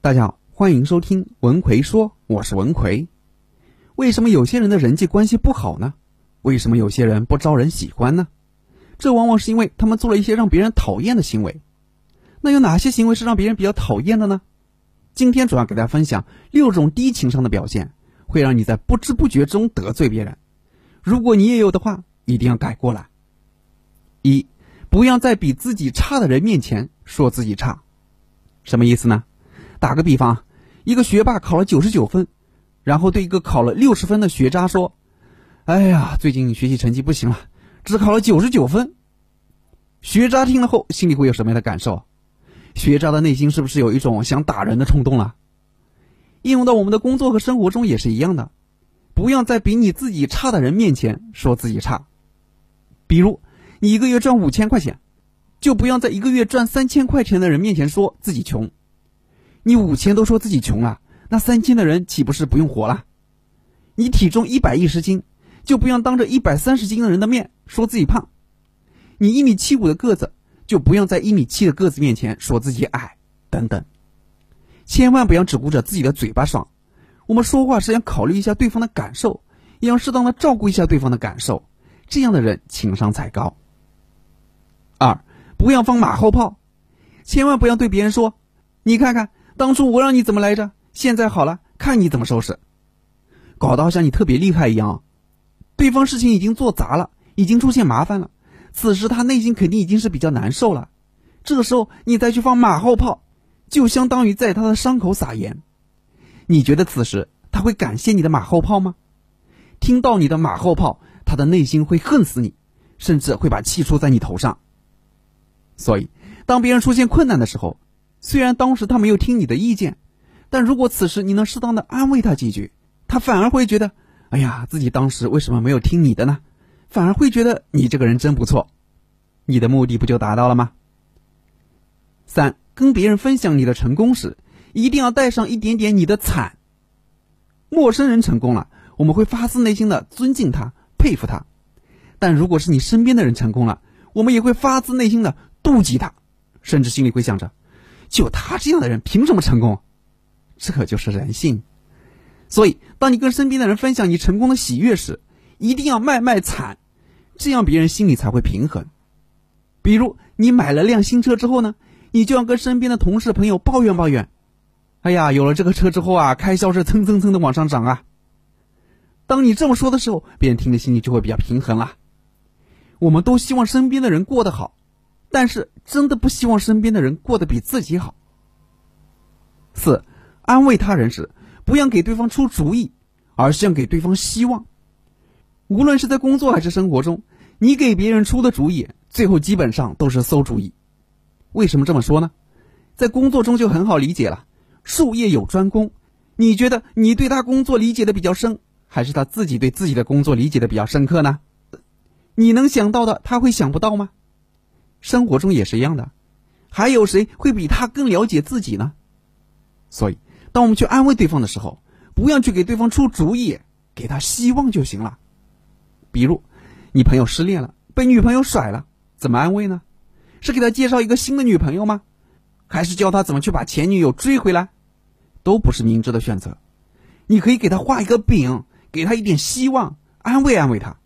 大家好，欢迎收听文奎说，我是文奎。为什么有些人的人际关系不好呢？为什么有些人不招人喜欢呢？这往往是因为他们做了一些让别人讨厌的行为。那有哪些行为是让别人比较讨厌的呢？今天主要给大家分享六种低情商的表现，会让你在不知不觉中得罪别人。如果你也有的话，一定要改过来。一，不要在比自己差的人面前说自己差。什么意思呢？打个比方，一个学霸考了九十九分，然后对一个考了六十分的学渣说：“哎呀，最近学习成绩不行了，只考了九十九分。”学渣听了后，心里会有什么样的感受？学渣的内心是不是有一种想打人的冲动了？应用到我们的工作和生活中也是一样的，不要在比你自己差的人面前说自己差。比如，你一个月赚五千块钱，就不要在一个月赚三千块钱的人面前说自己穷。你五千都说自己穷了，那三千的人岂不是不用活了？你体重一百一十斤，就不要当着一百三十斤的人的面说自己胖。你一米七五的个子，就不要在一米七的个子面前说自己矮，等等。千万不要只顾着自己的嘴巴爽，我们说话是要考虑一下对方的感受，也要适当的照顾一下对方的感受，这样的人情商才高。二，不要放马后炮，千万不要对别人说：“你看看。”当初我让你怎么来着？现在好了，看你怎么收拾。搞得好像你特别厉害一样。对方事情已经做砸了，已经出现麻烦了，此时他内心肯定已经是比较难受了。这个时候你再去放马后炮，就相当于在他的伤口撒盐。你觉得此时他会感谢你的马后炮吗？听到你的马后炮，他的内心会恨死你，甚至会把气出在你头上。所以，当别人出现困难的时候，虽然当时他没有听你的意见，但如果此时你能适当的安慰他几句，他反而会觉得，哎呀，自己当时为什么没有听你的呢？反而会觉得你这个人真不错，你的目的不就达到了吗？三，跟别人分享你的成功时，一定要带上一点点你的惨。陌生人成功了，我们会发自内心的尊敬他、佩服他；但如果是你身边的人成功了，我们也会发自内心的妒忌他，甚至心里会想着。就他这样的人，凭什么成功？这可就是人性。所以，当你跟身边的人分享你成功的喜悦时，一定要卖卖惨，这样别人心里才会平衡。比如，你买了辆新车之后呢，你就要跟身边的同事朋友抱怨抱怨：“哎呀，有了这个车之后啊，开销是蹭蹭蹭的往上涨啊。”当你这么说的时候，别人听的心里就会比较平衡了。我们都希望身边的人过得好。但是真的不希望身边的人过得比自己好。四，安慰他人时，不要给对方出主意，而是要给对方希望。无论是在工作还是生活中，你给别人出的主意，最后基本上都是馊主意。为什么这么说呢？在工作中就很好理解了，术业有专攻。你觉得你对他工作理解的比较深，还是他自己对自己的工作理解的比较深刻呢？你能想到的，他会想不到吗？生活中也是一样的，还有谁会比他更了解自己呢？所以，当我们去安慰对方的时候，不要去给对方出主意，给他希望就行了。比如，你朋友失恋了，被女朋友甩了，怎么安慰呢？是给他介绍一个新的女朋友吗？还是教他怎么去把前女友追回来？都不是明智的选择。你可以给他画一个饼，给他一点希望，安慰安慰他。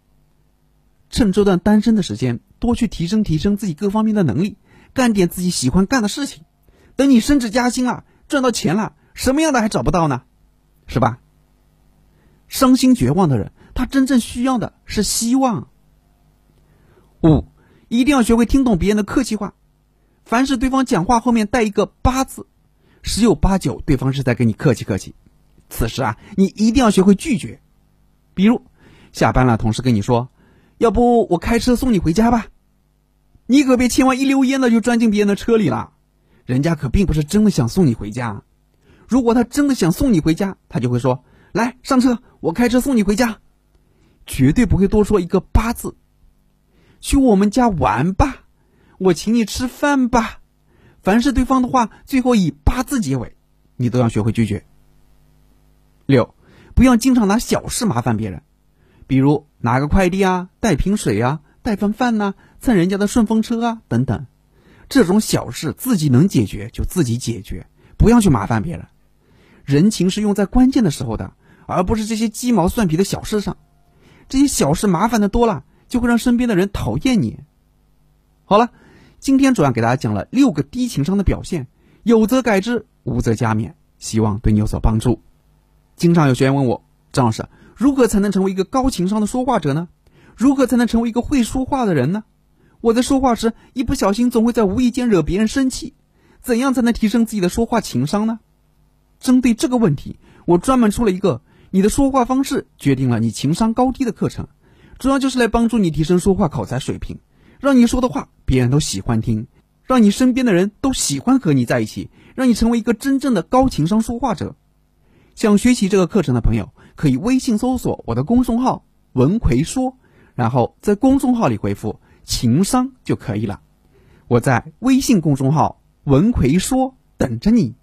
趁这段单身的时间。多去提升提升自己各方面的能力，干点自己喜欢干的事情。等你升职加薪了，赚到钱了，什么样的还找不到呢？是吧？伤心绝望的人，他真正需要的是希望。五，一定要学会听懂别人的客气话。凡是对方讲话后面带一个“八”字，十有八九对方是在跟你客气客气。此时啊，你一定要学会拒绝。比如，下班了，同事跟你说。要不我开车送你回家吧，你可别千万一溜烟的就钻进别人的车里了，人家可并不是真的想送你回家。如果他真的想送你回家，他就会说：“来上车，我开车送你回家。”绝对不会多说一个“八”字。去我们家玩吧，我请你吃饭吧。凡是对方的话最后以“八”字结尾，你都要学会拒绝。六，不要经常拿小事麻烦别人。比如拿个快递啊，带瓶水啊，带份饭呐，蹭人家的顺风车啊，等等，这种小事自己能解决就自己解决，不要去麻烦别人。人情是用在关键的时候的，而不是这些鸡毛蒜皮的小事上。这些小事麻烦的多了，就会让身边的人讨厌你。好了，今天主要给大家讲了六个低情商的表现，有则改之，无则加勉，希望对你有所帮助。经常有学员问我，张老师，如何才能成为一个高情商的说话者呢？如何才能成为一个会说话的人呢？我在说话时一不小心总会在无意间惹别人生气，怎样才能提升自己的说话情商呢？针对这个问题，我专门出了一个“你的说话方式决定了你情商高低”的课程，主要就是来帮助你提升说话口才水平，让你说的话别人都喜欢听，让你身边的人都喜欢和你在一起，让你成为一个真正的高情商说话者。想学习这个课程的朋友，可以微信搜索我的公众号“文奎说”，然后在公众号里回复“情商”就可以了。我在微信公众号“文奎说”等着你。